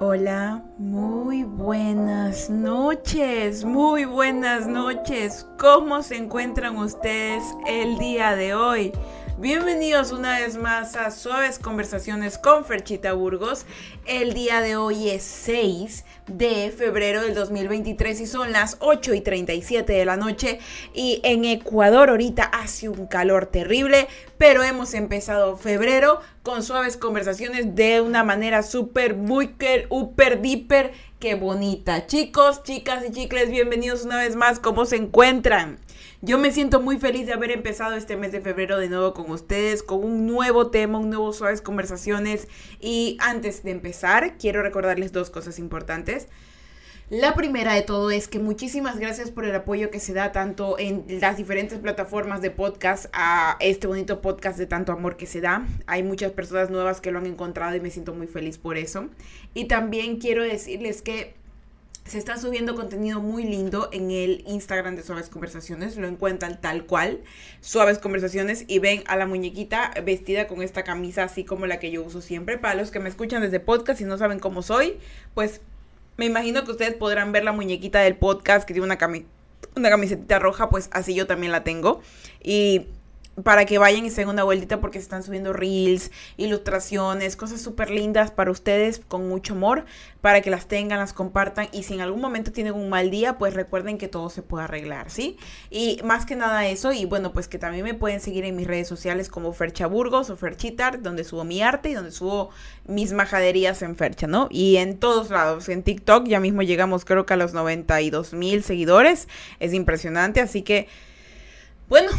Hola, muy buenas noches, muy buenas noches. ¿Cómo se encuentran ustedes el día de hoy? Bienvenidos una vez más a Suaves Conversaciones con Ferchita Burgos. El día de hoy es 6 de febrero del 2023 y son las 8 y 37 de la noche y en Ecuador ahorita hace un calor terrible, pero hemos empezado febrero con suaves conversaciones de una manera súper, muy, super, diper, que bonita. Chicos, chicas y chicles, bienvenidos una vez más, ¿cómo se encuentran? Yo me siento muy feliz de haber empezado este mes de febrero de nuevo con ustedes, con un nuevo tema, un nuevo Suaves Conversaciones. Y antes de empezar, quiero recordarles dos cosas importantes. La primera de todo es que muchísimas gracias por el apoyo que se da tanto en las diferentes plataformas de podcast a este bonito podcast de tanto amor que se da. Hay muchas personas nuevas que lo han encontrado y me siento muy feliz por eso. Y también quiero decirles que se está subiendo contenido muy lindo en el Instagram de Suaves Conversaciones. Lo encuentran tal cual, Suaves Conversaciones, y ven a la muñequita vestida con esta camisa así como la que yo uso siempre. Para los que me escuchan desde podcast y no saben cómo soy, pues me imagino que ustedes podrán ver la muñequita del podcast que tiene una, cami una camiseta roja, pues así yo también la tengo. Y para que vayan y se den una vueltita porque se están subiendo reels, ilustraciones, cosas súper lindas para ustedes con mucho amor, para que las tengan, las compartan y si en algún momento tienen un mal día, pues recuerden que todo se puede arreglar, ¿sí? Y más que nada eso, y bueno, pues que también me pueden seguir en mis redes sociales como Fercha Burgos o Ferchitar, donde subo mi arte y donde subo mis majaderías en Fercha, ¿no? Y en todos lados, en TikTok ya mismo llegamos creo que a los 92 mil seguidores, es impresionante, así que... Bueno,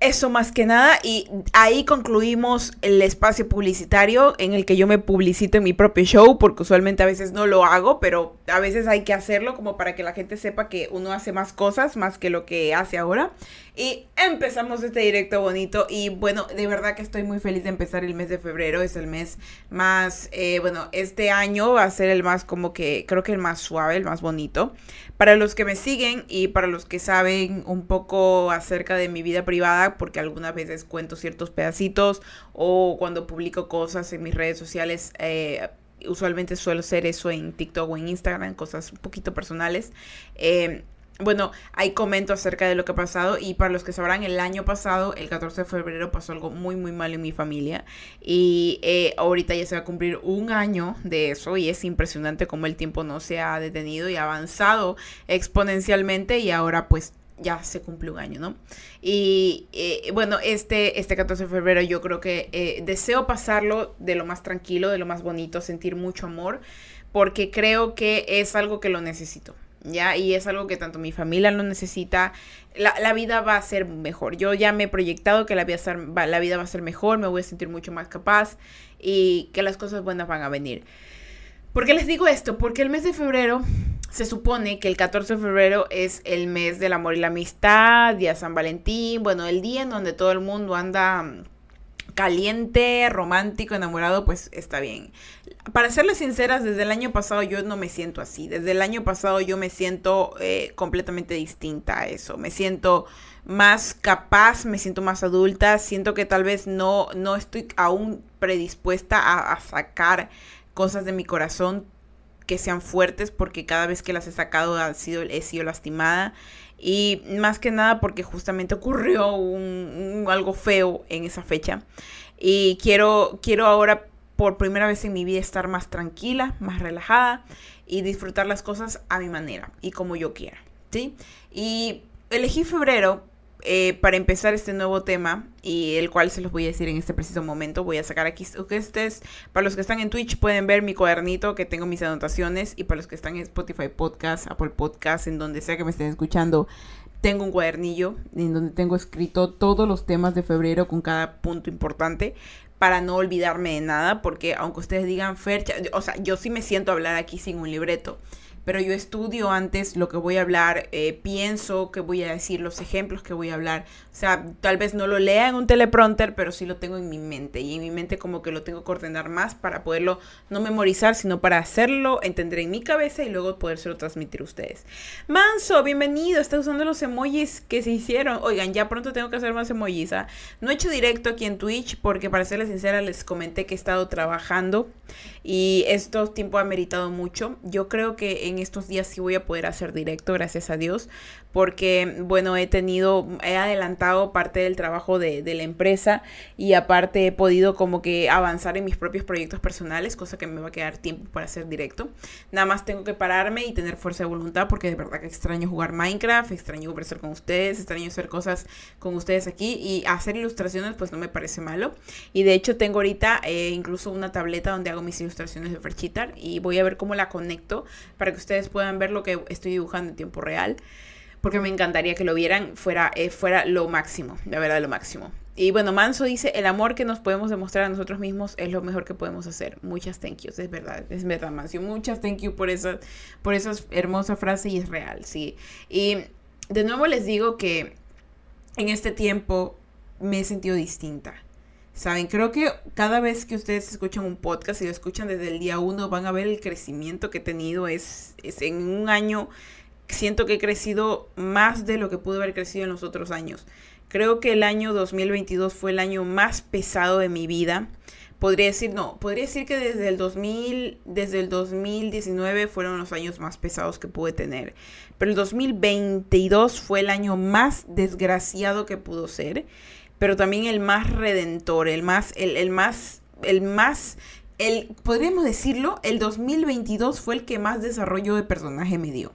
eso más que nada y ahí concluimos el espacio publicitario en el que yo me publicito en mi propio show porque usualmente a veces no lo hago, pero a veces hay que hacerlo como para que la gente sepa que uno hace más cosas más que lo que hace ahora. Y empezamos este directo bonito y bueno, de verdad que estoy muy feliz de empezar el mes de febrero, es el mes más, eh, bueno, este año va a ser el más como que, creo que el más suave, el más bonito. Para los que me siguen y para los que saben un poco acerca de mi vida privada, porque algunas veces cuento ciertos pedacitos o cuando publico cosas en mis redes sociales, eh, usualmente suelo hacer eso en TikTok o en Instagram, cosas un poquito personales. Eh, bueno, hay comento acerca de lo que ha pasado y para los que sabrán, el año pasado, el 14 de febrero, pasó algo muy, muy mal en mi familia y eh, ahorita ya se va a cumplir un año de eso y es impresionante cómo el tiempo no se ha detenido y ha avanzado exponencialmente y ahora pues ya se cumple un año, ¿no? Y eh, bueno, este, este 14 de febrero yo creo que eh, deseo pasarlo de lo más tranquilo, de lo más bonito, sentir mucho amor, porque creo que es algo que lo necesito. ¿Ya? Y es algo que tanto mi familia lo necesita. La, vida va a ser mejor. Yo ya me he proyectado que la vida, va, la vida va a ser mejor, me voy a sentir mucho más capaz y que las cosas buenas van a venir. ¿Por qué les digo esto? Porque el mes de febrero se supone que el 14 de febrero es el mes del amor y la amistad, día San Valentín, bueno, el día en donde todo el mundo anda caliente, romántico, enamorado, pues está bien. Para serles sinceras, desde el año pasado yo no me siento así. Desde el año pasado yo me siento eh, completamente distinta a eso. Me siento más capaz, me siento más adulta. Siento que tal vez no, no estoy aún predispuesta a, sacar cosas de mi corazón que sean fuertes porque cada vez que las he sacado ha sido, he sido lastimada y más que nada porque justamente ocurrió un, algo feo en esa fecha. Y quiero, quiero ahora por primera vez en mi vida estar más tranquila, más relajada y disfrutar las cosas a mi manera y como yo quiera. ¿sí? Y elegí febrero eh, para empezar este nuevo tema y el cual se los voy a decir en este preciso momento, voy a sacar aquí ustedes, para los que están en Twitch pueden ver mi cuadernito que tengo mis anotaciones y para los que están en Spotify Podcast, Apple Podcast, en donde sea que me estén escuchando, tengo un cuadernillo en donde tengo escrito todos los temas de febrero con cada punto importante para no olvidarme de nada, porque aunque ustedes digan Fercha, o sea, yo sí me siento a hablar aquí sin un libreto pero yo estudio antes lo que voy a hablar, eh, pienso que voy a decir, los ejemplos que voy a hablar. O sea, tal vez no lo lea en un teleprompter, pero sí lo tengo en mi mente. Y en mi mente como que lo tengo que ordenar más para poderlo no memorizar, sino para hacerlo, entender en mi cabeza y luego podérselo transmitir a ustedes. Manso, bienvenido. Está usando los emojis que se hicieron. Oigan, ya pronto tengo que hacer más emojis. ¿ah? No he hecho directo aquí en Twitch porque para serles sincera les comenté que he estado trabajando y esto tiempo ha meritado mucho. Yo creo que en estos días sí voy a poder hacer directo, gracias a Dios, porque, bueno, he tenido, he adelantado parte del trabajo de, de, la empresa y aparte he podido como que avanzar en mis propios proyectos personales, cosa que me va a quedar tiempo para hacer directo. Nada más tengo que pararme y tener fuerza de voluntad porque de verdad que extraño jugar Minecraft, extraño conversar con ustedes, extraño hacer cosas con ustedes aquí y hacer ilustraciones pues no me parece malo. Y de hecho tengo ahorita eh, incluso una tableta donde hago mis ilustraciones de Ferchitar y voy a ver cómo la conecto para que ustedes puedan ver lo que estoy dibujando en tiempo real porque me encantaría que lo vieran, fuera, eh, fuera lo máximo, la verdad, lo máximo. Y bueno, Manso dice, el amor que nos podemos demostrar a nosotros mismos es lo mejor que podemos hacer. Muchas thank yous, es verdad, es verdad, Manso. Muchas thank you por esa, por esa hermosa frase y es real, sí. Y de nuevo les digo que en este tiempo me he sentido distinta. Saben, creo que cada vez que ustedes escuchan un podcast y lo escuchan desde el día uno, van a ver el crecimiento que he tenido. Es, es en un año siento que he crecido más de lo que pude haber crecido en los otros años. Creo que el año 2022 fue el año más pesado de mi vida. Podría decir, no, podría decir que desde el 2000, desde el 2019 fueron los años más pesados que pude tener. Pero el 2022 fue el año más desgraciado que pudo ser, pero también el más redentor, el más, el, el más, el más, el, podríamos decirlo, el 2022 fue el que más desarrollo de personaje me dio.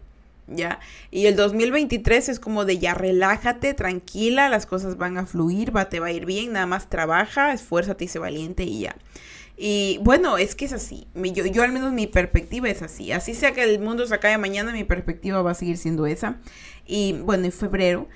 ¿ya? Y el 2023 es como de ya relájate, tranquila, las cosas van a fluir, va, te va a ir bien, nada más trabaja, esfuérzate y sé valiente y ya. Y bueno, es que es así. Yo, yo al menos mi perspectiva es así. Así sea que el mundo se acabe mañana, mi perspectiva va a seguir siendo esa. Y bueno, en febrero,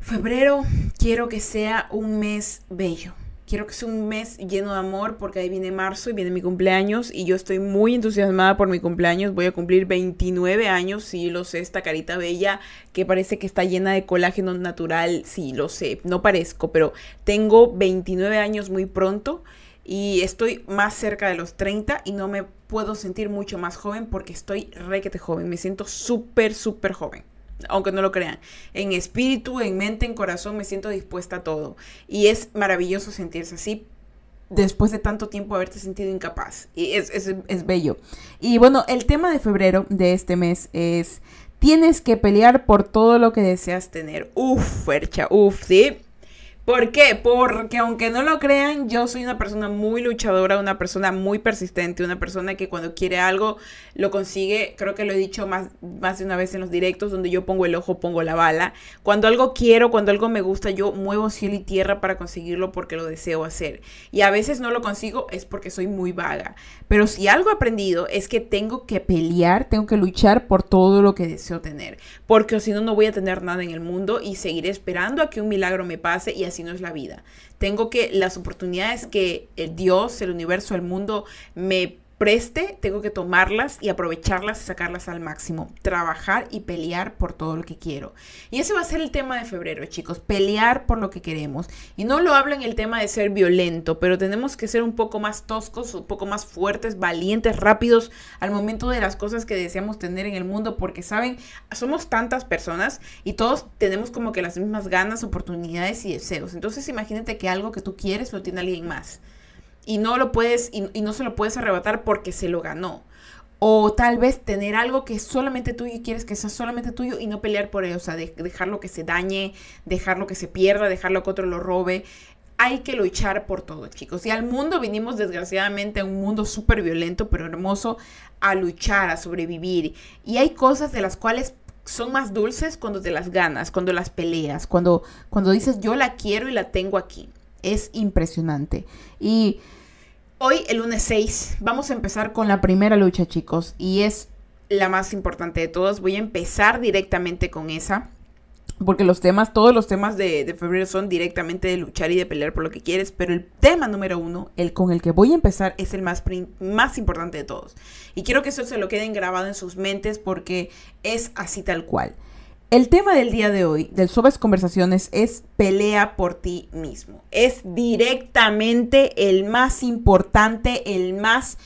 febrero quiero que sea un mes bello quiero que sea un mes lleno de amor porque ahí viene marzo y viene mi cumpleaños y yo estoy muy entusiasmada por mi cumpleaños. Voy a cumplir 29 años, sí lo sé, esta carita bella que parece que está llena de colágeno natural, sí lo sé, no parezco, pero tengo 29 años muy pronto y estoy más cerca de los 30 y no me puedo sentir mucho más joven porque estoy requete joven, me siento súper, súper joven aunque no lo crean. En espíritu, en mente, en corazón, me siento dispuesta a todo. Y es maravilloso sentirse así después de tanto tiempo haberte sentido incapaz. Y es, es, es bello. Y bueno, el tema de febrero de este mes es... Tienes que pelear por todo lo que deseas tener. Uf, Fercha, uf, sí. ¿Por qué? Porque aunque no lo crean, yo soy una persona muy luchadora, una persona muy persistente, una persona que cuando quiere algo lo consigue. Creo que lo he dicho más, más de una vez en los directos, donde yo pongo el ojo, pongo la bala. Cuando algo quiero, cuando algo me gusta, yo muevo cielo y tierra para conseguirlo porque lo deseo hacer. Y a veces no lo consigo es porque soy muy vaga. Pero si algo he aprendido es que tengo que pelear, tengo que luchar por todo lo que deseo tener. Porque si no, no voy a tener nada en el mundo y seguiré esperando a que un milagro me pase y así no es la vida. Tengo que las oportunidades que el Dios, el universo, el mundo me preste, tengo que tomarlas y aprovecharlas y sacarlas al máximo. Trabajar y pelear por todo lo que quiero. Y ese va a ser el tema de febrero, chicos. Pelear por lo que queremos. Y no lo hablo en el tema de ser violento, pero tenemos que ser un poco más toscos, un poco más fuertes, valientes, rápidos al momento de las cosas que deseamos tener en el mundo. Porque, ¿saben? Somos tantas personas y todos tenemos como que las mismas ganas, oportunidades y deseos. Entonces imagínate que algo que tú quieres lo tiene alguien más y no lo puedes y, no se lo puedes arrebatar porque se lo ganó. O tal vez tener algo que es solamente tuyo y quieres que sea solamente tuyo y no pelear por ello. O sea, dejarlo que se dañe, dejarlo que se pierda, dejarlo que otro lo robe. Hay que luchar por todo, chicos. Y al mundo vinimos desgraciadamente a un mundo súper violento, pero hermoso, a luchar, a sobrevivir. Y hay cosas de las cuales son más dulces cuando te las ganas, cuando las peleas, cuando, cuando dices yo la quiero y la tengo aquí. Es impresionante. Y Hoy, el lunes 6, vamos a empezar con la primera lucha, chicos, y es la más importante de todas. Voy a empezar directamente con esa. porque los temas, todos los temas de, febrero son directamente de luchar y de pelear por lo que quieres, pero el tema número uno, el con el que voy a empezar, es el más, más importante de todos. Y quiero que eso se lo queden grabado en sus mentes porque es así tal cual. El tema del día de hoy, del Suaves Conversaciones, es pelea por ti mismo. Es directamente el más importante, el más,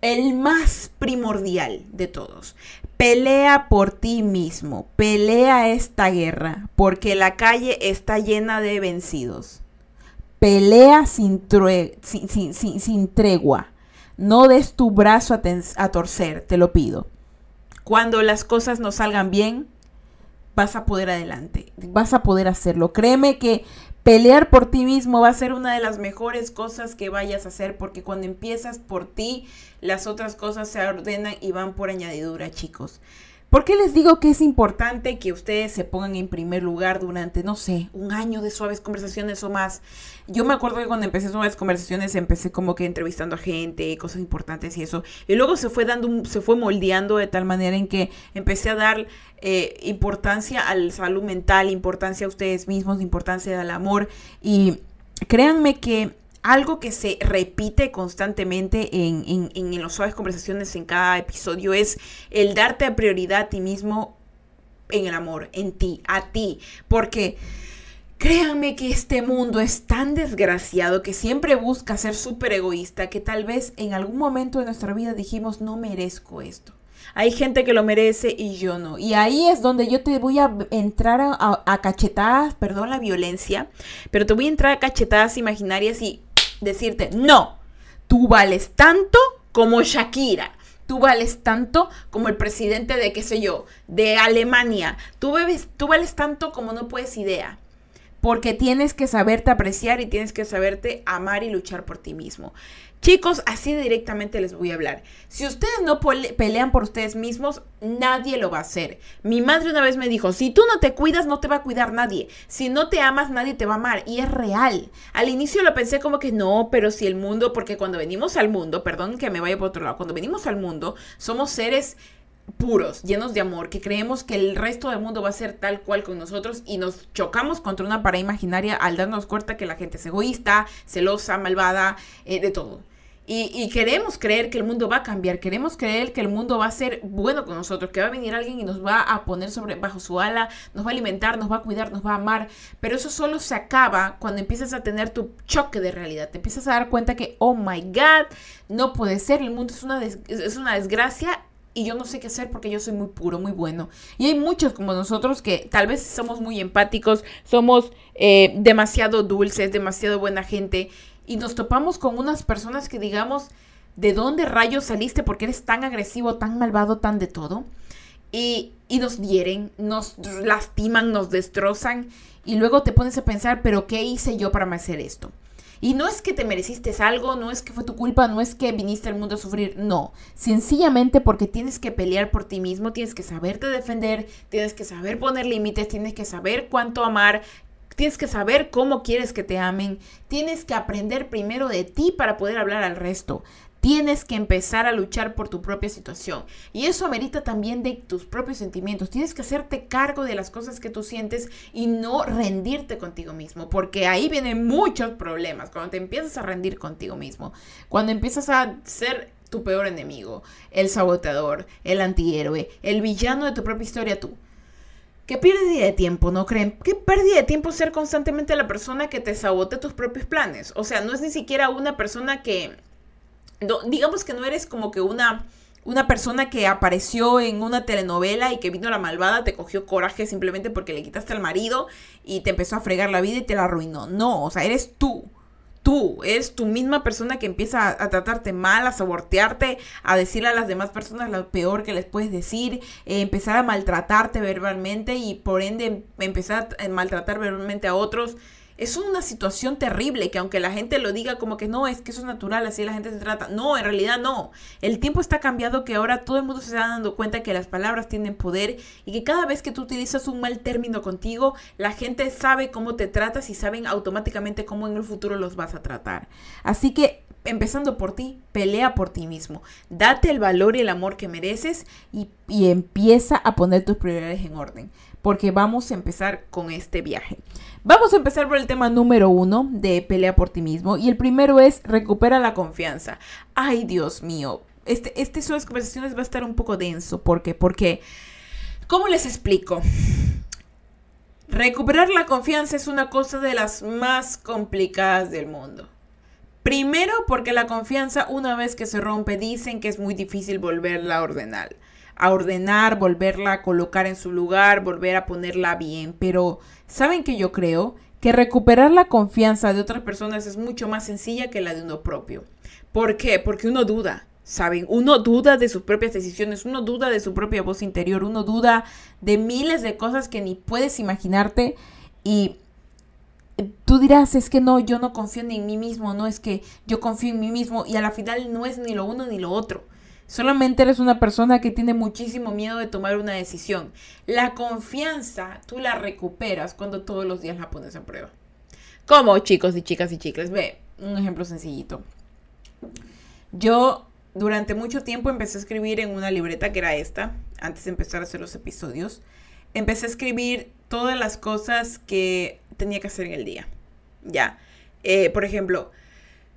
el más primordial de todos. Pelea por ti mismo, pelea esta guerra, porque la calle está llena de vencidos. Pelea sin, sin, tregua. No des tu brazo a torcer, te lo pido. Cuando las cosas no salgan bien, vas a poder adelante, vas a poder hacerlo. Créeme que pelear por ti mismo va a ser una de las mejores cosas que vayas a hacer porque cuando empiezas por ti, las otras cosas se ordenan y van por añadidura, chicos. ¿Por qué les digo que es importante que ustedes se pongan en primer lugar durante, no sé, un año de suaves conversaciones o más? Yo me acuerdo que cuando empecé suaves conversaciones empecé como que entrevistando a gente, cosas importantes y eso. Y luego se fue dando, se fue moldeando de tal manera en que empecé a dar eh, importancia a la salud mental, importancia a ustedes mismos, importancia al amor. Y créanme que algo que se repite constantemente en, en, los suaves conversaciones en cada episodio es el darte prioridad a ti mismo en el amor, en ti, a ti. Porque créanme que este mundo es tan desgraciado que siempre busca ser súper egoísta que tal vez en algún momento de nuestra vida dijimos no merezco esto. Hay gente que lo merece y yo no. Y ahí es donde yo te voy a entrar a cachetadas, perdón la violencia, pero te voy a entrar a cachetadas imaginarias y decirte, no, tú vales tanto como Shakira. Tú vales tanto como el presidente de, qué sé yo, de Alemania. Tú, tú vales tanto como no puedes idea porque tienes que saberte apreciar y tienes que saberte amar y luchar por ti mismo. Chicos, así directamente les voy a hablar. Si ustedes no pelean por ustedes mismos, nadie lo va a hacer. Mi madre una vez me dijo, si tú no te cuidas, no te va a cuidar nadie. Si no te amas, nadie te va a amar. Y es real. Al inicio lo pensé como que no, pero si el mundo, porque cuando venimos al mundo, perdón que me vaya por otro lado, cuando venimos al mundo, somos seres puros, llenos de amor, que creemos que el resto del mundo va a ser tal cual con nosotros y nos chocamos contra una pared imaginaria al darnos cuenta que la gente es egoísta, celosa, malvada, eh, de todo. Y, queremos creer que el mundo va a cambiar, queremos creer que el mundo va a ser bueno con nosotros, que va a venir alguien y nos va a poner sobre, bajo su ala, nos va a alimentar, nos va a cuidar, nos va a amar. Pero eso solo se acaba cuando empiezas a tener tu choque de realidad. Te empiezas a dar cuenta que, oh my God, no puede ser, el mundo es una, es una desgracia y yo no sé qué hacer porque yo soy muy puro, muy bueno. Y hay muchos como nosotros que tal vez somos muy empáticos, somos eh, demasiado dulces, demasiado buena gente y nos topamos con unas personas que digamos, ¿de dónde rayos saliste? porque eres tan agresivo, tan malvado, tan de todo? Y, y nos hieren, nos lastiman, nos destrozan y luego te pones a pensar, pero ¿qué hice yo para hacer esto? Y no es que te mereciste algo, no es que fue tu culpa, no es que viniste al mundo a sufrir, no. Sencillamente porque tienes que pelear por ti mismo, tienes que saberte defender, tienes que saber poner límites, tienes que saber cuánto amar, Tienes que saber cómo quieres que te amen. Tienes que aprender primero de ti para poder hablar al resto. Tienes que empezar a luchar por tu propia situación. Y eso amerita también de tus propios sentimientos. Tienes que hacerte cargo de las cosas que tú sientes y no rendirte contigo mismo. Porque ahí vienen muchos problemas. Cuando te empiezas a rendir contigo mismo. Cuando empiezas a ser tu peor enemigo. El saboteador, el antihéroe, el villano de tu propia historia tú. Qué pérdida de tiempo, ¿no creen? Qué pérdida de tiempo ser constantemente la persona que te sabote tus propios planes. O sea, no es ni siquiera una persona que digamos que no eres como que una, una persona que apareció en una telenovela y que vino la malvada, te cogió coraje simplemente porque le quitaste al marido y te empezó a fregar la vida y te la arruinó. No, o sea, eres tú. Tú, eres tu misma persona que empieza a, tratarte mal, a sabotearte, a decirle a las demás personas lo peor que les puedes decir, eh, empezar a maltratarte verbalmente y por ende empezar a maltratar verbalmente a otros es una situación terrible que aunque la gente lo diga como que no, es que eso es natural, así la gente se trata. No, en realidad no. El tiempo está cambiado que ahora todo el mundo se está dando cuenta que las palabras tienen poder y que cada vez que tú utilizas un mal término contigo, la gente sabe cómo te tratas y saben automáticamente cómo en el futuro los vas a tratar. Así que empezando por ti, pelea por ti mismo. Date el valor y el amor que mereces y, y empieza a poner tus prioridades en orden. Porque vamos a empezar con este viaje. Vamos a empezar por el tema número uno de pelea por ti mismo y el primero es recupera la confianza. Ay, Dios mío, este, este las conversaciones va a estar un poco denso. ¿Por qué? Porque, ¿cómo les explico? Recuperar la confianza es una cosa de las más complicadas del mundo. Primero porque la confianza una vez que se rompe dicen que es muy difícil volverla a ordenar. A ordenar, volverla a colocar en su lugar, volver a ponerla bien. Pero, ¿saben que yo creo? Que recuperar la confianza de otras personas es mucho más sencilla que la de uno propio. ¿Por qué? Porque uno duda. ¿Saben? Uno duda de sus propias decisiones, uno duda de su propia voz interior, uno duda de miles de cosas que ni puedes imaginarte y tú dirás, es que no, yo no confío ni en mí mismo, no es que yo confío en mí mismo y a la final no es ni lo uno ni lo otro. Solamente eres una persona que tiene muchísimo miedo de tomar una decisión. La confianza tú la recuperas cuando todos los días la pones a prueba. ¿Cómo, chicos y chicas y chicles? Ve, un ejemplo sencillito. Yo durante mucho tiempo empecé a escribir en una libreta que era esta, antes de empezar a hacer los episodios. Empecé a escribir todas las cosas que tenía que hacer en el día. Ya. Eh, por ejemplo,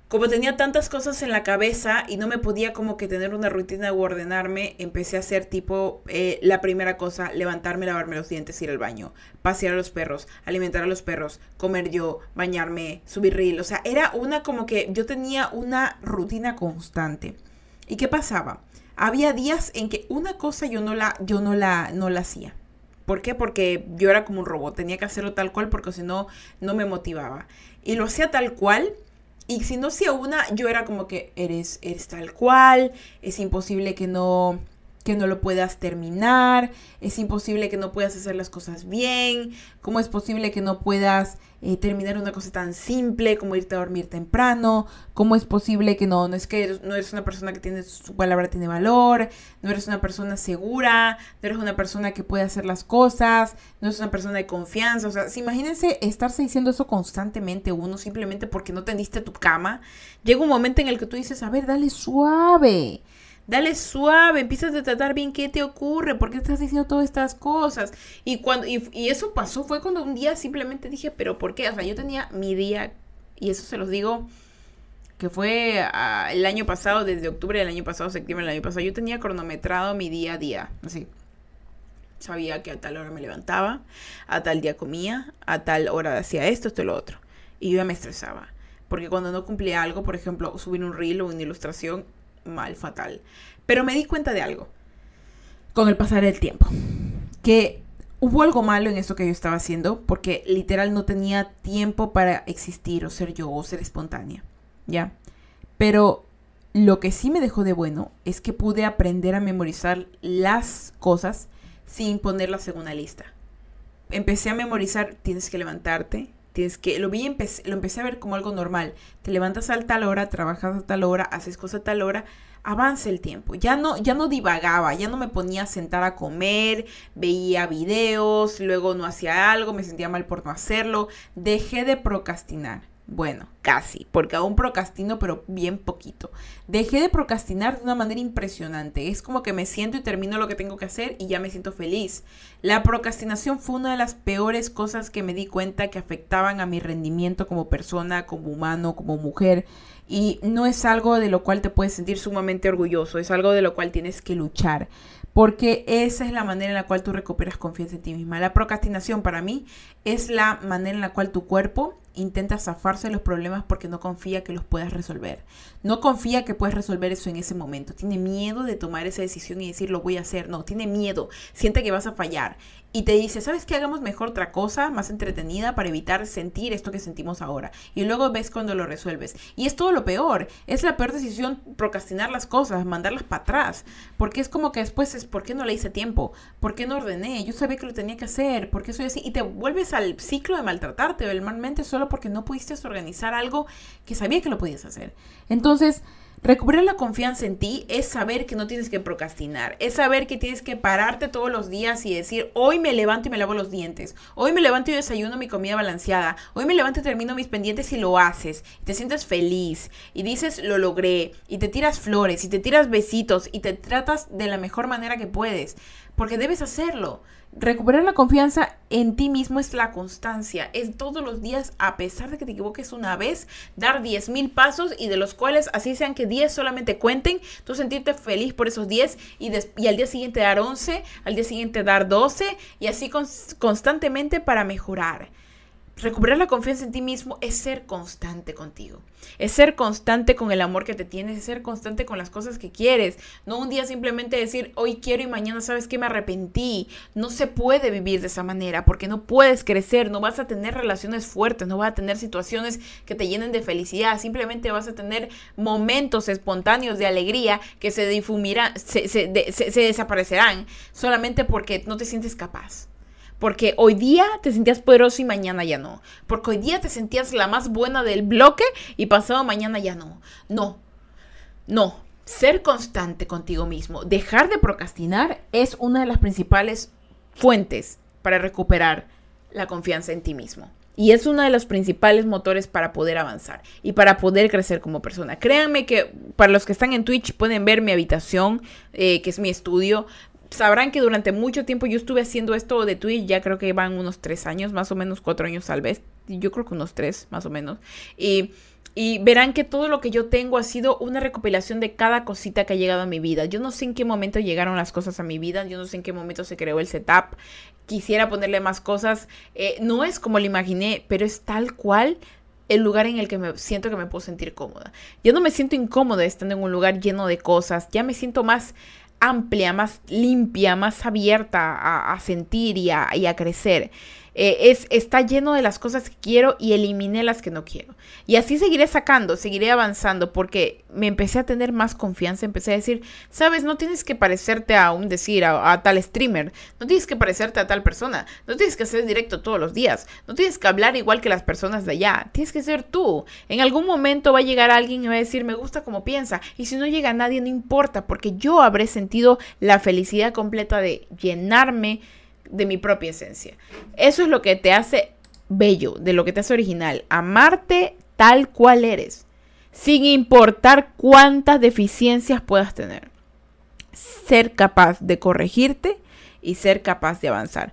como tenía tantas cosas en la cabeza y no me podía como que tener una rutina o ordenarme, empecé a hacer tipo eh, la primera cosa, levantarme, lavarme los dientes, ir al baño, pasear a los perros, alimentar a los perros, comer yo, bañarme, subir reel. O sea, era una como que yo tenía una rutina constante. ¿Y qué pasaba? Había días en que una cosa yo no la, yo no la, no la hacía. ¿Por qué? Porque yo era como un robot, tenía que hacerlo tal cual porque si no, no me motivaba. Y lo hacía tal cual. Y si no hacía una, yo era como que eres, eres tal cual, es imposible que no, que no lo puedas terminar, es imposible que no puedas hacer las cosas bien, cómo es posible que no puedas eh, terminar una cosa tan simple como irte a dormir temprano, cómo es posible que no, no es que no eres una persona que tiene su palabra tiene valor, no eres una persona segura, no eres una persona que puede hacer las cosas, no eres una persona de confianza, o sea, imagínense estarse diciendo eso constantemente uno simplemente porque no tendiste tu cama, llega un momento en el que tú dices, a ver, dale suave. Dale suave, empiezas a tratar bien qué te ocurre, por qué estás diciendo todas estas cosas. Y, cuando, y, eso pasó, fue cuando un día simplemente dije, pero ¿por qué? O sea, yo tenía mi día, y eso se los digo, que fue ah, el año pasado, desde octubre del año pasado, septiembre del año pasado, yo tenía cronometrado mi día a día, así. Sabía que a tal hora me levantaba, a tal día comía, a tal hora hacía esto, esto y lo otro. Y yo ya me estresaba. Porque cuando no cumplía algo, por ejemplo, subir un reel o una ilustración, mal, fatal. Pero me di cuenta de algo con el pasar del tiempo. Que hubo algo malo en eso que yo estaba haciendo porque literal no tenía tiempo para existir o ser yo o ser espontánea. ¿Ya? Pero lo que sí me dejó de bueno es que pude aprender a memorizar las cosas sin ponerlas en una lista. Empecé a memorizar, tienes que levantarte, tienes que, lo vi, lo empecé a ver como algo normal. Te levantas a tal hora, trabajas a tal hora, haces cosas a tal hora, avanza el tiempo. Ya no, ya no divagaba, ya no me ponía a sentar a comer, veía videos, luego no hacía algo, me sentía mal por no hacerlo. Dejé de procrastinar. Bueno, casi, porque aún procrastino, pero bien poquito. Dejé de procrastinar de una manera impresionante. Es como que me siento y termino lo que tengo que hacer y ya me siento feliz. La procrastinación fue una de las peores cosas que me di cuenta que afectaban a mi rendimiento como persona, como humano, como mujer. Y no es algo de lo cual te puedes sentir sumamente orgulloso, es algo de lo cual tienes que luchar porque esa es la manera en la cual tú recuperas confianza en ti misma. La procrastinación para mí es la manera en la cual tu cuerpo intenta zafarse de los problemas porque no confía que los puedas resolver. No confía que puedes resolver eso en ese momento. Tiene miedo de tomar esa decisión y decir lo voy a hacer. No, tiene miedo. Siente que vas a fallar. Y te dice, ¿sabes qué? Hagamos mejor otra cosa más entretenida para evitar sentir esto que sentimos ahora. Y luego ves cuando lo resuelves. Y es todo lo peor. Es la peor decisión procrastinar las cosas, mandarlas para atrás. Porque es como que después es ¿por qué no le hice tiempo? ¿Por qué no ordené? Yo sabía que lo tenía que hacer, ¿por qué soy así? Y te vuelves al ciclo de maltratarte normalmente solo porque no pudiste organizar algo que sabía que lo podías hacer. Entonces, Recuperar la confianza en ti es saber que no tienes que procrastinar, es saber que tienes que pararte todos los días y decir, hoy me levanto y me lavo los dientes, hoy me levanto y desayuno mi comida balanceada, hoy me levanto y termino mis pendientes y lo haces, te sientes feliz y dices, lo logré, y te tiras flores y te tiras besitos y te tratas de la mejor manera que puedes, porque debes hacerlo. Recuperar la confianza en ti mismo es la constancia, es todos los días, a pesar de que te equivoques una vez, dar 10 mil pasos y de los cuales, así sean que 10 solamente cuenten, tú sentirte feliz por esos 10 y, al día siguiente dar 11, al día siguiente dar 12 y así constantemente para mejorar. Recuperar la confianza en ti mismo es ser constante contigo. Es ser constante con el amor que te tienes, es ser constante con las cosas que quieres. No un día simplemente decir, hoy quiero y mañana sabes que me arrepentí. No se puede vivir de esa manera porque no puedes crecer, no vas a tener relaciones fuertes, no vas a tener situaciones que te llenen de felicidad. Simplemente vas a tener momentos espontáneos de alegría que se difumirán, se, se desaparecerán solamente porque no te sientes capaz. Porque hoy día te sentías poderoso y mañana ya no. Porque hoy día te sentías la más buena del bloque y pasado mañana ya no. No. No. Ser constante contigo mismo, dejar de procrastinar es una de las principales fuentes para recuperar la confianza en ti mismo. Y es uno de los principales motores para poder avanzar y para poder crecer como persona. Créanme que para los que están en Twitch pueden ver mi habitación, eh, que es mi estudio sabrán que durante mucho tiempo yo estuve haciendo esto de Twitch, ya creo que van unos tres años, más o menos cuatro años tal vez, yo creo que unos tres más o menos. Y, verán que todo lo que yo tengo ha sido una recopilación de cada cosita que ha llegado a mi vida. Yo no sé en qué momento llegaron las cosas a mi vida, yo no sé en qué momento se creó el setup. Quisiera ponerle más cosas. Eh, no es como lo imaginé, pero es tal cual el lugar en el que me siento que me puedo sentir cómoda. Yo no me siento incómoda estando en un lugar lleno de cosas, ya me siento más amplia, más limpia, más abierta a, sentir y a, crecer. Eh, es, está lleno de las cosas que quiero y eliminé las que no quiero. Y así seguiré sacando, seguiré avanzando porque me empecé a tener más confianza, empecé a decir, sabes, no tienes que parecerte a un decir, a, tal streamer, no tienes que parecerte a tal persona, no tienes que hacer directo todos los días, no tienes que hablar igual que las personas de allá, tienes que ser tú. En algún momento va a llegar alguien y va a decir, me gusta como piensa, y si no llega nadie, no importa, porque yo habré sentido la felicidad completa de llenarme de mi propia esencia. Eso es lo que te hace bello, de lo que te hace original. Amarte tal cual eres, sin importar cuántas deficiencias puedas tener. Ser capaz de corregirte y ser capaz de avanzar.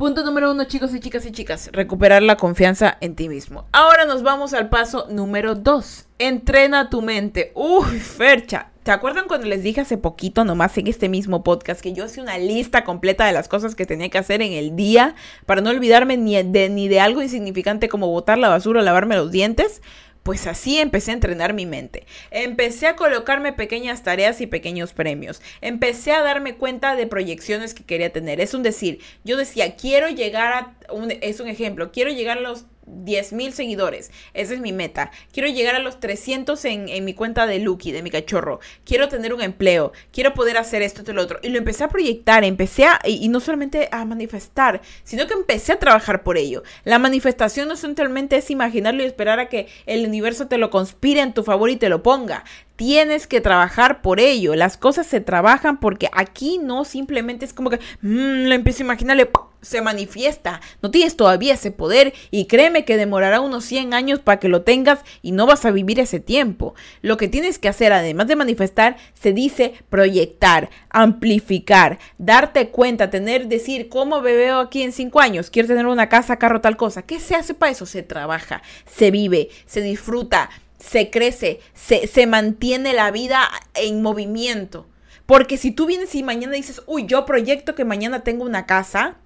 Punto número uno, chicos y chicas y chicas, recuperar la confianza en ti mismo. Ahora nos vamos al paso número dos. Entrena tu mente. Uy, Fercha, ¿Se acuerdan cuando les dije hace poquito, nomás en este mismo podcast, que yo hice una lista completa de las cosas que tenía que hacer en el día para no olvidarme ni de, ni de algo insignificante como botar la basura o lavarme los dientes? Pues así empecé a entrenar mi mente. Empecé a colocarme pequeñas tareas y pequeños premios. Empecé a darme cuenta de proyecciones que quería tener. Es un decir, yo decía, quiero llegar a, un, es un ejemplo, quiero llegar a los 10 mil seguidores. Esa es mi meta. Quiero llegar a los 300 en, mi cuenta de Lucky, de mi cachorro. Quiero tener un empleo. Quiero poder hacer esto, y lo otro. Y lo empecé a proyectar, empecé a, y, no solamente a manifestar, sino que empecé a trabajar por ello. La manifestación no simplemente es imaginarlo y esperar a que el universo te lo conspire en tu favor y te lo ponga. Tienes que trabajar por ello. Las cosas se trabajan porque aquí no simplemente es como que mmm, lo empiezo a imaginarle se manifiesta. No tienes todavía ese poder y créeme que demorará unos 100 años para que lo tengas y no vas a vivir ese tiempo. Lo que tienes que hacer, además de manifestar, se dice proyectar, amplificar, darte cuenta, tener, decir, ¿cómo me veo aquí en 5 años? Quiero tener una casa, carro, tal cosa. ¿Qué se hace para eso? Se trabaja, se vive, se disfruta, se crece, se, se mantiene la vida en movimiento. Porque si tú vienes y mañana dices, uy, yo proyecto que mañana tengo una casa,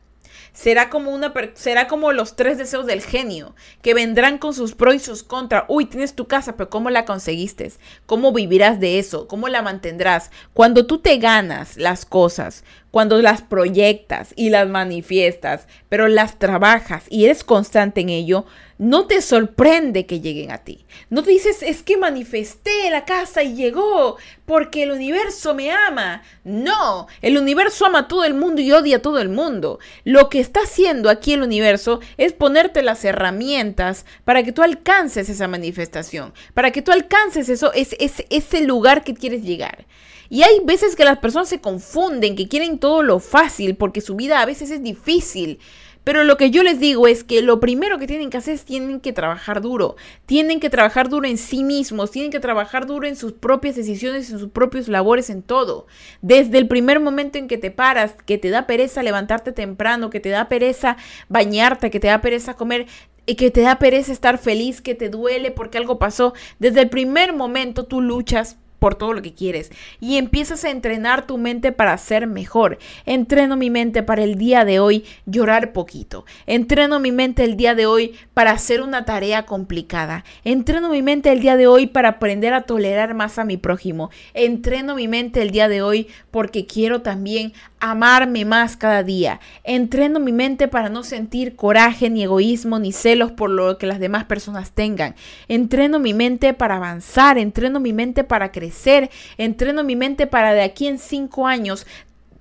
será como una será como los tres deseos del genio, que vendrán con sus pros y sus contras. Uy, tienes tu casa, pero ¿cómo la conseguiste? ¿Cómo vivirás de eso? ¿Cómo la mantendrás? Cuando tú te ganas las cosas cuando las proyectas y las manifiestas, pero las trabajas y eres constante en ello, no te sorprende que lleguen a ti. No te dices, es que manifesté la casa y llegó porque el universo me ama. No, el universo ama a todo el mundo y odia a todo el mundo. Lo que está haciendo aquí el universo es ponerte las herramientas para que tú alcances esa manifestación, para que tú alcances eso, es, es, ese lugar que quieres llegar. Y hay veces que las personas se confunden, que quieren todo lo fácil, porque su vida a veces es difícil. Pero lo que yo les digo es que lo primero que tienen que hacer es tienen que trabajar duro. Tienen que trabajar duro en sí mismos, tienen que trabajar duro en sus propias decisiones, en sus propios labores, en todo. Desde el primer momento en que te paras, que te da pereza levantarte temprano, que te da pereza bañarte, que te da pereza comer, y que te da pereza estar feliz, que te duele porque algo pasó. Desde el primer momento tú luchas por todo lo que quieres y empiezas a entrenar tu mente para ser mejor. Entreno mi mente para el día de hoy llorar poquito. Entreno mi mente el día de hoy para hacer una tarea complicada. Entreno mi mente el día de hoy para aprender a tolerar más a mi prójimo. Entreno mi mente el día de hoy porque quiero también amarme más cada día. Entreno mi mente para no sentir coraje, ni egoísmo, ni celos por lo que las demás personas tengan. Entreno mi mente para avanzar, entreno mi mente para crecer, entreno mi mente para de aquí en cinco años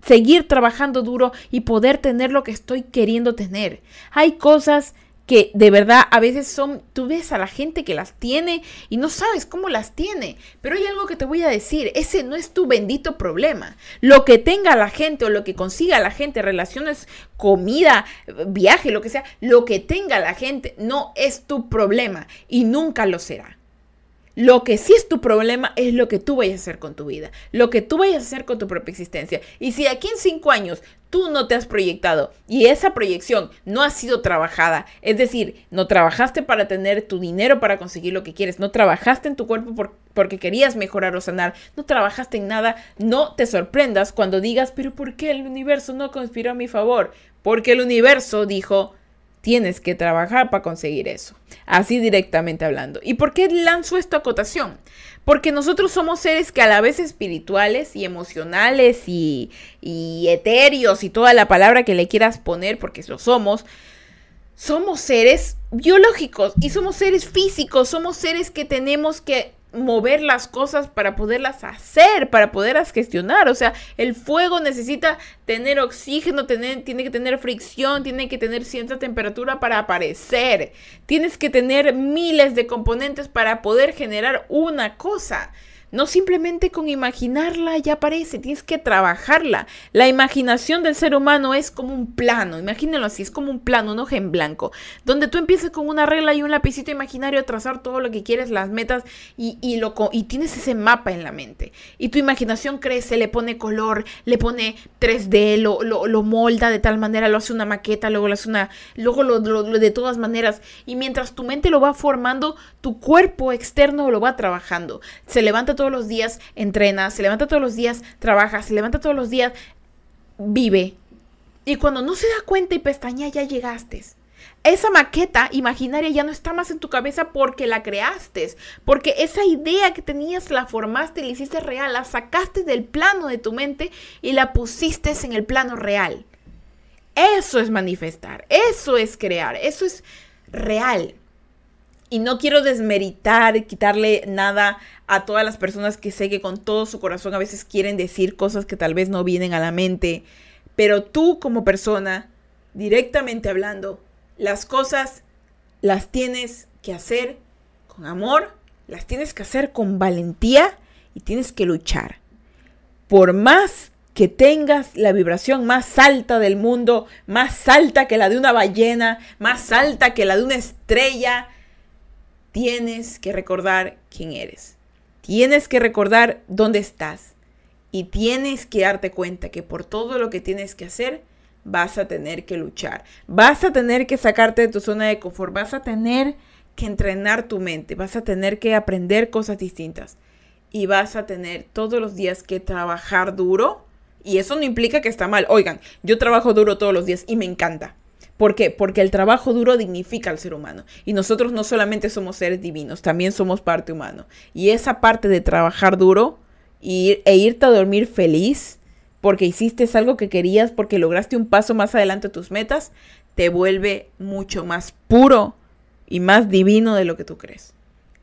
seguir trabajando duro y poder tener lo que estoy queriendo tener. Hay cosas que de verdad a veces son, tú ves a la gente que las tiene y no sabes cómo las tiene, pero hay algo que te voy a decir, ese no es tu bendito problema. Lo que tenga la gente o lo que consiga la gente, relaciones, comida, viaje, lo que sea, lo que tenga la gente no es tu problema y nunca lo será. Lo que sí es tu problema es lo que tú vayas a hacer con tu vida, lo que tú vayas a hacer con tu propia existencia. Y si aquí en cinco años tú no te has proyectado y esa proyección no ha sido trabajada, es decir, no trabajaste para tener tu dinero para conseguir lo que quieres, no trabajaste en tu cuerpo porque querías mejorar o sanar, no trabajaste en nada, no te sorprendas cuando digas, pero ¿por qué el universo no conspiró a mi favor? Porque el universo dijo, Tienes que trabajar para conseguir eso. Así directamente hablando. ¿Y por qué lanzo esta acotación? Porque nosotros somos seres que a la vez espirituales y emocionales y, y etéreos y toda la palabra que le quieras poner, porque lo somos, somos seres biológicos y somos seres físicos, somos seres que tenemos que mover las cosas para poderlas hacer, para poderlas gestionar. O sea, el fuego necesita tener oxígeno, tener, tiene que tener fricción, tiene que tener cierta temperatura para aparecer. Tienes que tener miles de componentes para poder generar una cosa. No simplemente con imaginarla ya aparece, tienes que trabajarla. La imaginación del ser humano es como un plano, imagínenlo así, es como un plano, un hoja en blanco, donde tú empiezas con una regla y un lapicito imaginario a trazar todo lo que quieres, las metas y, y, lo, y tienes ese mapa en la mente. Y tu imaginación crece, le pone color, le pone 3D, lo, lo, lo molda de tal manera, lo hace una maqueta, luego lo hace una, luego lo, lo de todas maneras. Y mientras tu mente lo va formando, tu cuerpo externo lo va trabajando. Se levanta todo todos los días entrena, se levanta todos los días trabaja, se levanta todos los días vive. Y cuando no se da cuenta y pestaña, ya llegaste. Esa maqueta imaginaria ya no está más en tu cabeza porque la creaste, porque esa idea que tenías la formaste, la hiciste real, la sacaste del plano de tu mente y la pusiste en el plano real. Eso es manifestar, eso es crear, eso es real. Y no quiero desmeritar, quitarle nada a todas las personas que sé que con todo su corazón a veces quieren decir cosas que tal vez no vienen a la mente. Pero tú como persona, directamente hablando, las cosas las tienes que hacer con amor, las tienes que hacer con valentía y tienes que luchar. Por más que tengas la vibración más alta del mundo, más alta que la de una ballena, más alta que la de una estrella, tienes que recordar quién eres. Tienes que recordar dónde estás. Y tienes que darte cuenta que por todo lo que tienes que hacer, vas a tener que luchar. Vas a tener que sacarte de tu zona de confort. Vas a tener que entrenar tu mente. Vas a tener que aprender cosas distintas. Y vas a tener todos los días que trabajar duro. Y eso no implica que está mal. Oigan, yo trabajo duro todos los días y me encanta. ¿Por qué? Porque el trabajo duro dignifica al ser humano. Y nosotros no solamente somos seres divinos, también somos parte humana. Y esa parte de trabajar duro e irte a dormir feliz porque hiciste algo que querías, porque lograste un paso más adelante a tus metas, te vuelve mucho más puro y más divino de lo que tú crees.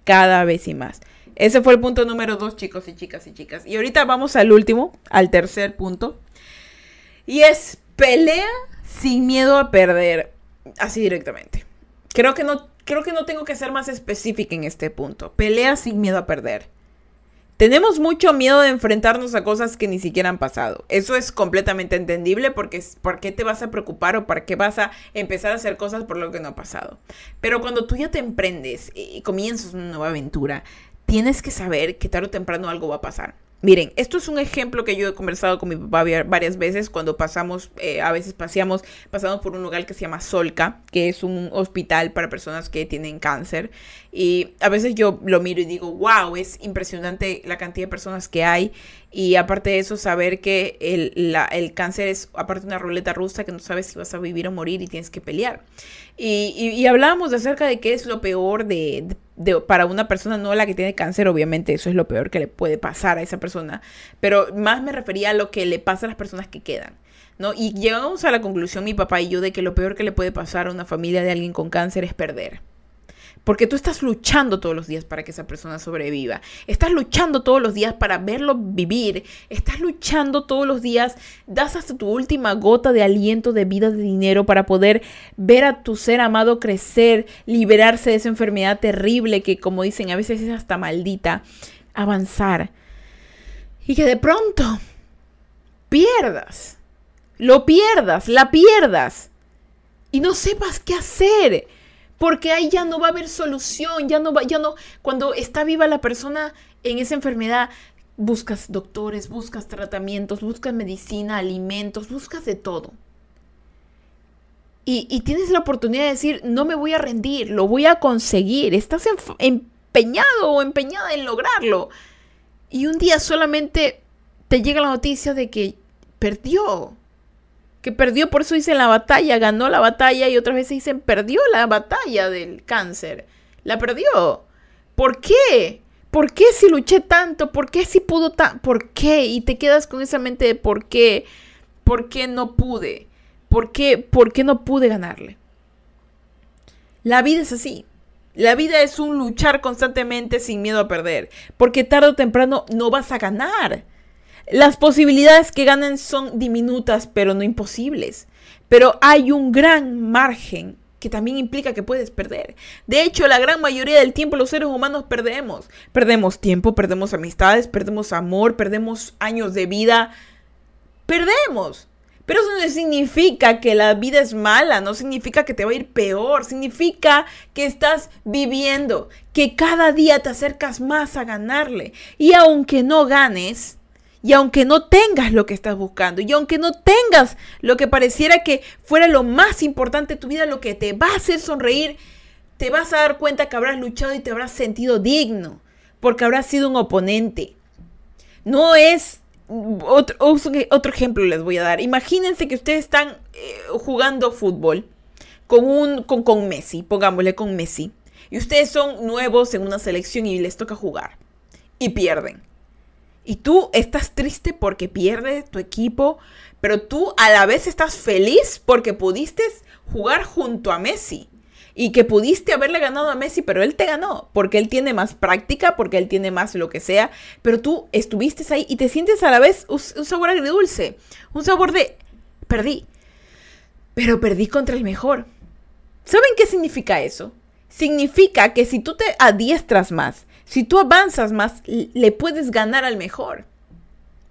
Cada vez y más. Ese fue el punto número dos, chicos y chicas y chicas. Y ahorita vamos al último, al tercer punto. Y es pelea sin miedo a perder. Así directamente. Creo que no, creo que no tengo que ser más específica en este punto. Pelea sin miedo a perder. Tenemos mucho miedo de enfrentarnos a cosas que ni siquiera han pasado. Eso es completamente entendible porque ¿por qué te vas a preocupar o para qué vas a empezar a hacer cosas por lo que no ha pasado? Pero cuando tú ya te emprendes y comienzas una nueva aventura, tienes que saber que tarde o temprano algo va a pasar. Miren, esto es un ejemplo que yo he conversado con mi papá varias veces cuando pasamos, eh, a veces paseamos, pasamos por un lugar que se llama Solca, que es un hospital para personas que tienen cáncer. Y a veces yo lo miro y digo, wow, es impresionante la cantidad de personas que hay. Y aparte de eso, saber que el, el cáncer es aparte una ruleta rusa que no sabes si vas a vivir o morir y tienes que pelear. Y, y, hablábamos acerca de qué es lo peor de, para una persona, no la que tiene cáncer, obviamente eso es lo peor que le puede pasar a esa persona, pero más me refería a lo que le pasa a las personas que quedan. ¿no? Y llegamos a la conclusión, mi papá y yo, de que lo peor que le puede pasar a una familia de alguien con cáncer es perder. Porque tú estás luchando todos los días para que esa persona sobreviva. Estás luchando todos los días para verlo vivir. Estás luchando todos los días. Das hasta tu última gota de aliento, de vida, de dinero para poder ver a tu ser amado crecer, liberarse de esa enfermedad terrible que, como dicen, a veces es hasta maldita. Avanzar. Y que de pronto pierdas. Lo pierdas, la pierdas. Y no sepas qué hacer porque ahí ya no va a haber solución, ya no va, ya no, cuando está viva la persona en esa enfermedad, buscas doctores, buscas tratamientos, buscas medicina, alimentos, buscas de todo. Y, tienes la oportunidad de decir, no me voy a rendir, lo voy a conseguir, estás empeñado o empeñada en lograrlo. Y un día solamente te llega la noticia de que perdió, que perdió, por eso dicen la batalla, ganó la batalla y otras veces dicen perdió la batalla del cáncer. La perdió. ¿Por qué? ¿Por qué si luché tanto? ¿Por qué si pudo tan? ¿Por qué? Y te quedas con esa mente de por qué. ¿Por qué no pude? ¿Por qué? ¿Por qué no pude ganarle? La vida es así. La vida es un luchar constantemente sin miedo a perder. Porque tarde o temprano no vas a ganar. Las posibilidades que ganen son diminutas, pero no imposibles. Pero hay un gran margen que también implica que puedes perder. De hecho, la gran mayoría del tiempo los seres humanos perdemos. Perdemos tiempo, perdemos amistades, perdemos amor, perdemos años de vida. Perdemos. Pero eso no significa que la vida es mala, no significa que te va a ir peor, significa que estás viviendo, que cada día te acercas más a ganarle. Y aunque no ganes, y aunque no tengas lo que estás buscando, y aunque no tengas lo que pareciera que fuera lo más importante de tu vida, lo que te va a hacer sonreír, te vas a dar cuenta que habrás luchado y te habrás sentido digno, porque habrás sido un oponente. No es... Otro, otro ejemplo les voy a dar. Imagínense que ustedes están eh, jugando fútbol con, un, con, con Messi, pongámosle con Messi, y ustedes son nuevos en una selección y les toca jugar, y pierden y tú estás triste porque pierde tu equipo, pero tú a la vez estás feliz porque pudiste jugar junto a Messi y que pudiste haberle ganado a Messi, pero él te ganó, porque él tiene más práctica, porque él tiene más lo que sea, pero tú estuviste ahí y te sientes a la vez un, sabor agridulce, un sabor de perdí, pero perdí contra el mejor. ¿Saben qué significa eso? Significa que si tú te adiestras más, si tú avanzas más, le puedes ganar al mejor.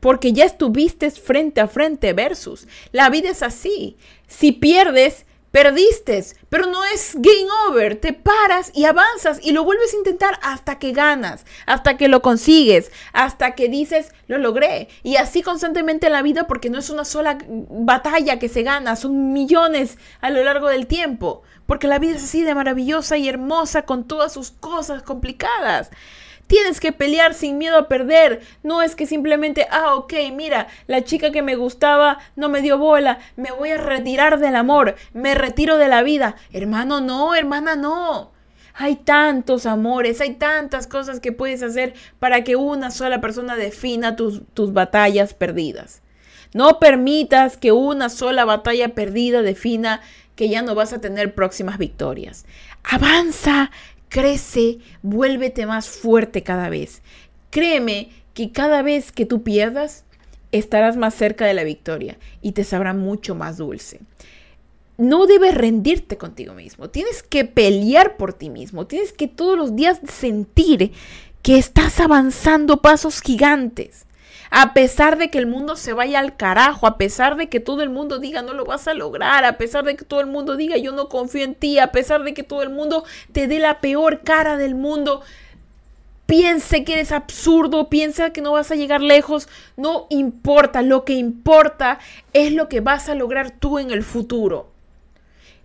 Porque ya estuviste frente a frente versus. La vida es así. Si pierdes, perdiste. Pero no es game over. Te paras y avanzas y lo vuelves a intentar hasta que ganas, hasta que lo consigues, hasta que dices, lo logré. Y así constantemente en la vida porque no es una sola batalla que se gana, son millones a lo largo del tiempo porque la vida es así de maravillosa y hermosa con todas sus cosas complicadas. Tienes que pelear sin miedo a perder. No es que simplemente, ah, ok, mira, la chica que me gustaba no me dio bola. Me voy a retirar del amor. Me retiro de la vida. Hermano, no, hermana, no. Hay tantos amores, hay tantas cosas que puedes hacer para que una sola persona defina tus, tus batallas perdidas. No permitas que una sola batalla perdida defina que ya no vas a tener próximas victorias. Avanza, crece, vuélvete más fuerte cada vez. Créeme que cada vez que tú pierdas, estarás más cerca de la victoria y te sabrá mucho más dulce. No debes rendirte contigo mismo, tienes que pelear por ti mismo, tienes que todos los días sentir que estás avanzando pasos gigantes. A pesar de que el mundo se vaya al carajo, a pesar de que todo el mundo diga no lo vas a lograr, a pesar de que todo el mundo diga yo no confío en ti, a pesar de que todo el mundo te dé la peor cara del mundo, piense que eres absurdo, piensa que no vas a llegar lejos, no importa, lo que importa es lo que vas a lograr tú en el futuro.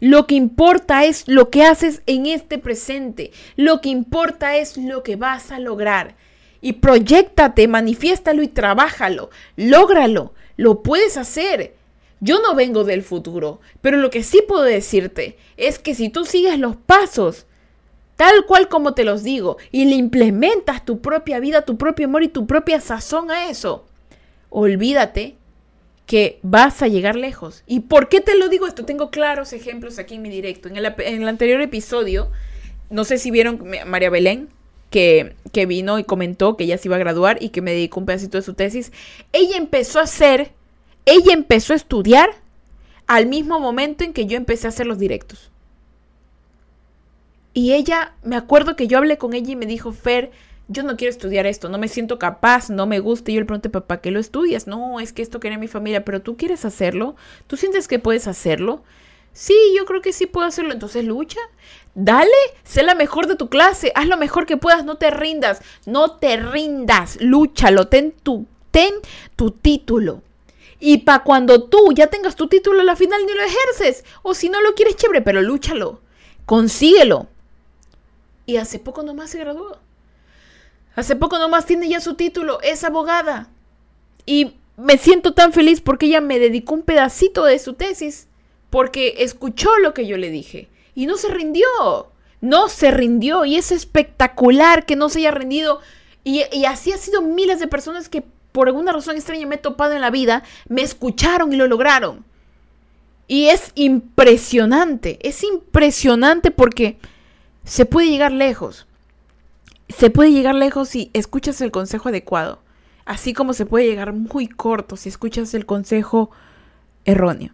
Lo que importa es lo que haces en este presente. Lo que importa es lo que vas a lograr. Y proyectate, manifiéstalo y trabájalo. Lógralo. Lo puedes hacer. Yo no vengo del futuro, pero lo que sí puedo decirte es que si tú sigues los pasos, tal cual como te los digo, y le implementas tu propia vida, tu propio amor y tu propia sazón a eso, olvídate que vas a llegar lejos. ¿Y por qué te lo digo esto? Tengo claros ejemplos aquí en mi directo. En el, anterior episodio, no sé si vieron María Belén, que, vino y comentó que ella se iba a graduar y que me dedicó un pedacito de su tesis. Ella empezó a hacer, ella empezó a estudiar al mismo momento en que yo empecé a hacer los directos. Y ella, me acuerdo que yo hablé con ella y me dijo, Fer, yo no quiero estudiar esto, no me siento capaz, no me gusta. Y yo le pregunté, papá, ¿qué lo estudias? No, es que esto quería mi familia, pero tú quieres hacerlo, tú sientes que puedes hacerlo. Sí, yo creo que sí puedo hacerlo. Entonces lucha. Dale, sé la mejor de tu clase. Haz lo mejor que puedas. No te rindas. No te rindas. Lúchalo. Ten tu, ten tu título. Y para cuando tú ya tengas tu título a la final ni lo ejerces. O si no lo quieres, chévere, pero lúchalo. Consíguelo. Y hace poco nomás se graduó. Hace poco nomás tiene ya su título, es abogada. Y me siento tan feliz porque ella me dedicó un pedacito de su tesis, porque escuchó lo que yo le dije y no se rindió. No se rindió y es espectacular que no se haya rendido. Y, así ha sido miles de personas que por alguna razón extraña me he topado en la vida, me escucharon y lo lograron. Y es impresionante, es impresionante porque se puede llegar lejos se puede llegar lejos si escuchas el consejo adecuado, así como se puede llegar muy corto si escuchas el consejo erróneo.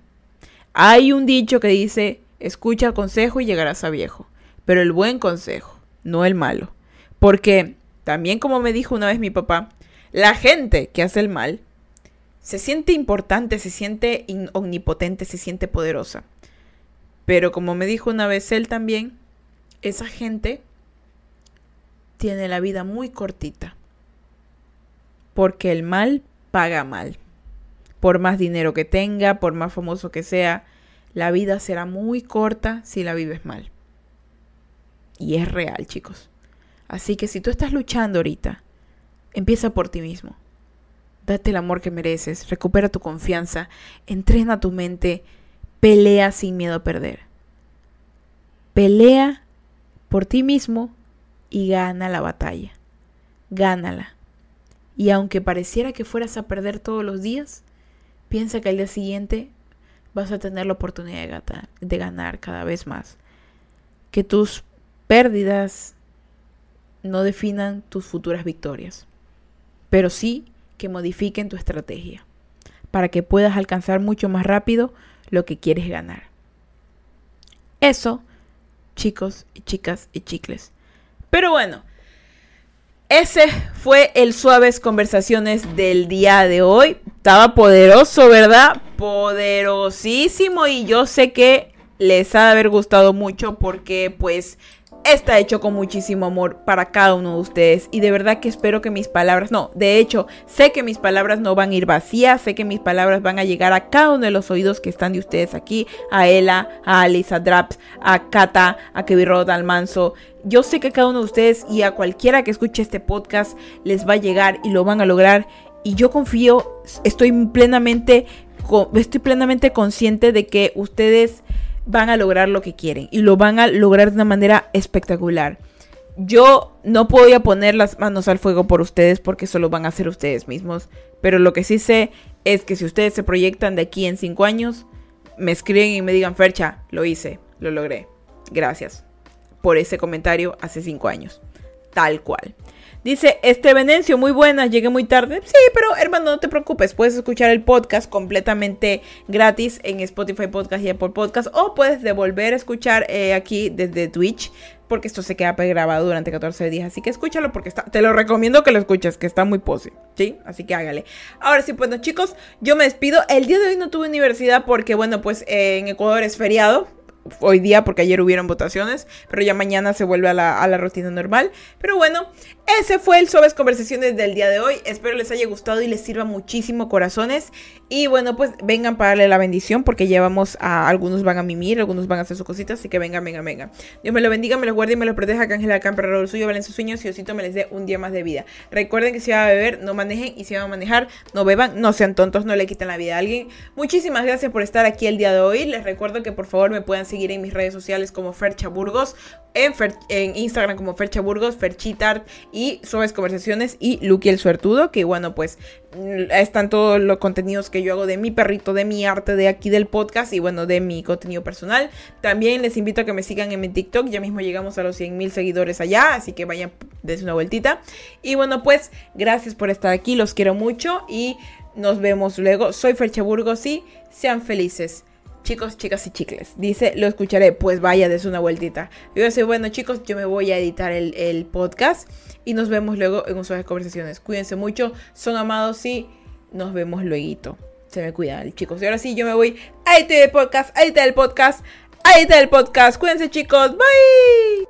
Hay un dicho que dice, escucha el consejo y llegarás a viejo, pero el buen consejo, no el malo. Porque también como me dijo una vez mi papá, la gente que hace el mal se siente importante, se siente omnipotente, se siente poderosa. Pero como me dijo una vez él también, esa gente tiene la vida muy cortita. Porque el mal paga mal. Por más dinero que tenga, por más famoso que sea, la vida será muy corta si la vives mal. Y es real, chicos. Así que si tú estás luchando ahorita, empieza por ti mismo. Date el amor que mereces, recupera tu confianza, entrena tu mente, pelea sin miedo a perder. Pelea por ti mismo y gana la batalla. Gánala. Y aunque pareciera que fueras a perder todos los días, piensa que al día siguiente vas a tener la oportunidad de, de ganar cada vez más. Que tus pérdidas no definan tus futuras victorias, pero sí que modifiquen tu estrategia para que puedas alcanzar mucho más rápido lo que quieres ganar. Eso, chicos y chicas y chicles, pero bueno, ese fue el Suaves Conversaciones del día de hoy. Estaba poderoso, ¿verdad? Poderosísimo y yo sé que les ha de haber gustado mucho porque pues está hecho con muchísimo amor para cada uno de ustedes y de verdad que espero que mis palabras, no, de hecho, sé que mis palabras no van a ir vacías, sé que mis palabras van a llegar a cada uno de los oídos que están de ustedes aquí, a Ella, a Alice, a Draps, a Kata, a Kevin Rod, al Manso. Yo sé que cada uno de ustedes y a cualquiera que escuche este podcast les va a llegar y lo van a lograr y yo confío, estoy plenamente, estoy plenamente consciente de que ustedes van a lograr lo que quieren y lo van a lograr de una manera espectacular. Yo no voy a poner las manos al fuego por ustedes porque solo van a ser ustedes mismos, pero lo que sí sé es que si ustedes se proyectan de aquí en cinco años, me escriben y me digan, Fercha, lo hice, lo logré. Gracias por ese comentario hace cinco años. Tal cual. Dice, este Venencio, muy buena, llegué muy tarde. Sí, pero hermano, no te preocupes, puedes escuchar el podcast completamente gratis en Spotify Podcast y Apple Podcast o puedes devolver a escuchar eh, aquí desde Twitch porque esto se queda grabado durante 14 días. Así que escúchalo porque está, te lo recomiendo que lo escuches, que está muy pose. ¿Sí? Así que hágale. Ahora sí, bueno chicos, yo me despido. El día de hoy no tuve universidad porque, bueno, pues eh, en Ecuador es feriado hoy día porque ayer hubieron votaciones, pero ya mañana se vuelve a la, a la, rutina normal. Pero bueno, ese fue el Suaves Conversaciones del día de hoy. Espero les haya gustado y les sirva muchísimo corazones. Y bueno, pues vengan para darle la bendición porque llevamos a algunos van a mimir, algunos van a hacer sus cositas, así que vengan, vengan, vengan. Dios me lo bendiga, me lo guarde y me lo proteja, que Ángela Camper, el suyo, valen sus sueños y Osito me les dé un día más de vida. Recuerden que si van a beber, no manejen y si van a manejar, no beban, no sean tontos, no le quiten la vida a alguien. Muchísimas gracias por estar aquí el día de hoy. Les recuerdo que por favor me puedan seguir en mis redes sociales como Fercha Burgos, en, en Instagram como Fercha Burgos, Ferchitart y Suaves Conversaciones y Lucky el Suertudo, que bueno, pues mm, están todos los contenidos que yo hago de mi perrito, de mi arte, de aquí del podcast y bueno, de mi contenido personal. También les invito a que me sigan en mi TikTok, ya mismo llegamos a los 100 mil seguidores allá, así que vayan, des una vueltita. Y bueno, pues gracias por estar aquí, los quiero mucho y nos vemos luego. Soy Fercha Burgos y sean felices. Chicos, chicas y chicles. Dice, lo escucharé. Pues vaya, des una vueltita. Yo soy bueno, chicos, yo me voy a editar el, podcast. Y nos vemos luego en unas conversaciones. Cuídense mucho, son amados y nos vemos luego. Se me cuidan, chicos. Y ahora sí, yo me voy a editar el podcast, a editar el podcast, a editar el podcast. Cuídense, chicos. Bye.